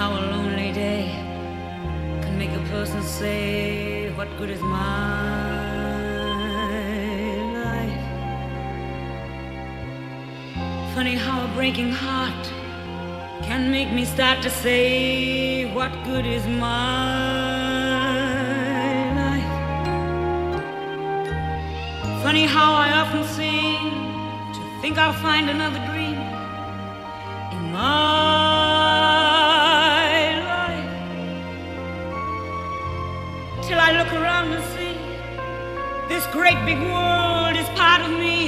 how a lonely day can make a person say, What good is my life? Funny how a breaking heart can make me start to say, What good is my life? Funny how I often seem to think I'll find another dream in my This great big world is part of me.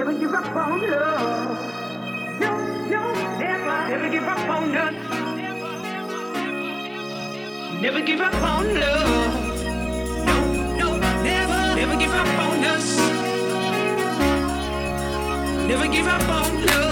never give up on love. No, no, never, never give up on us. Never give up on love. No, no, never, never give up on us. Never give up on love.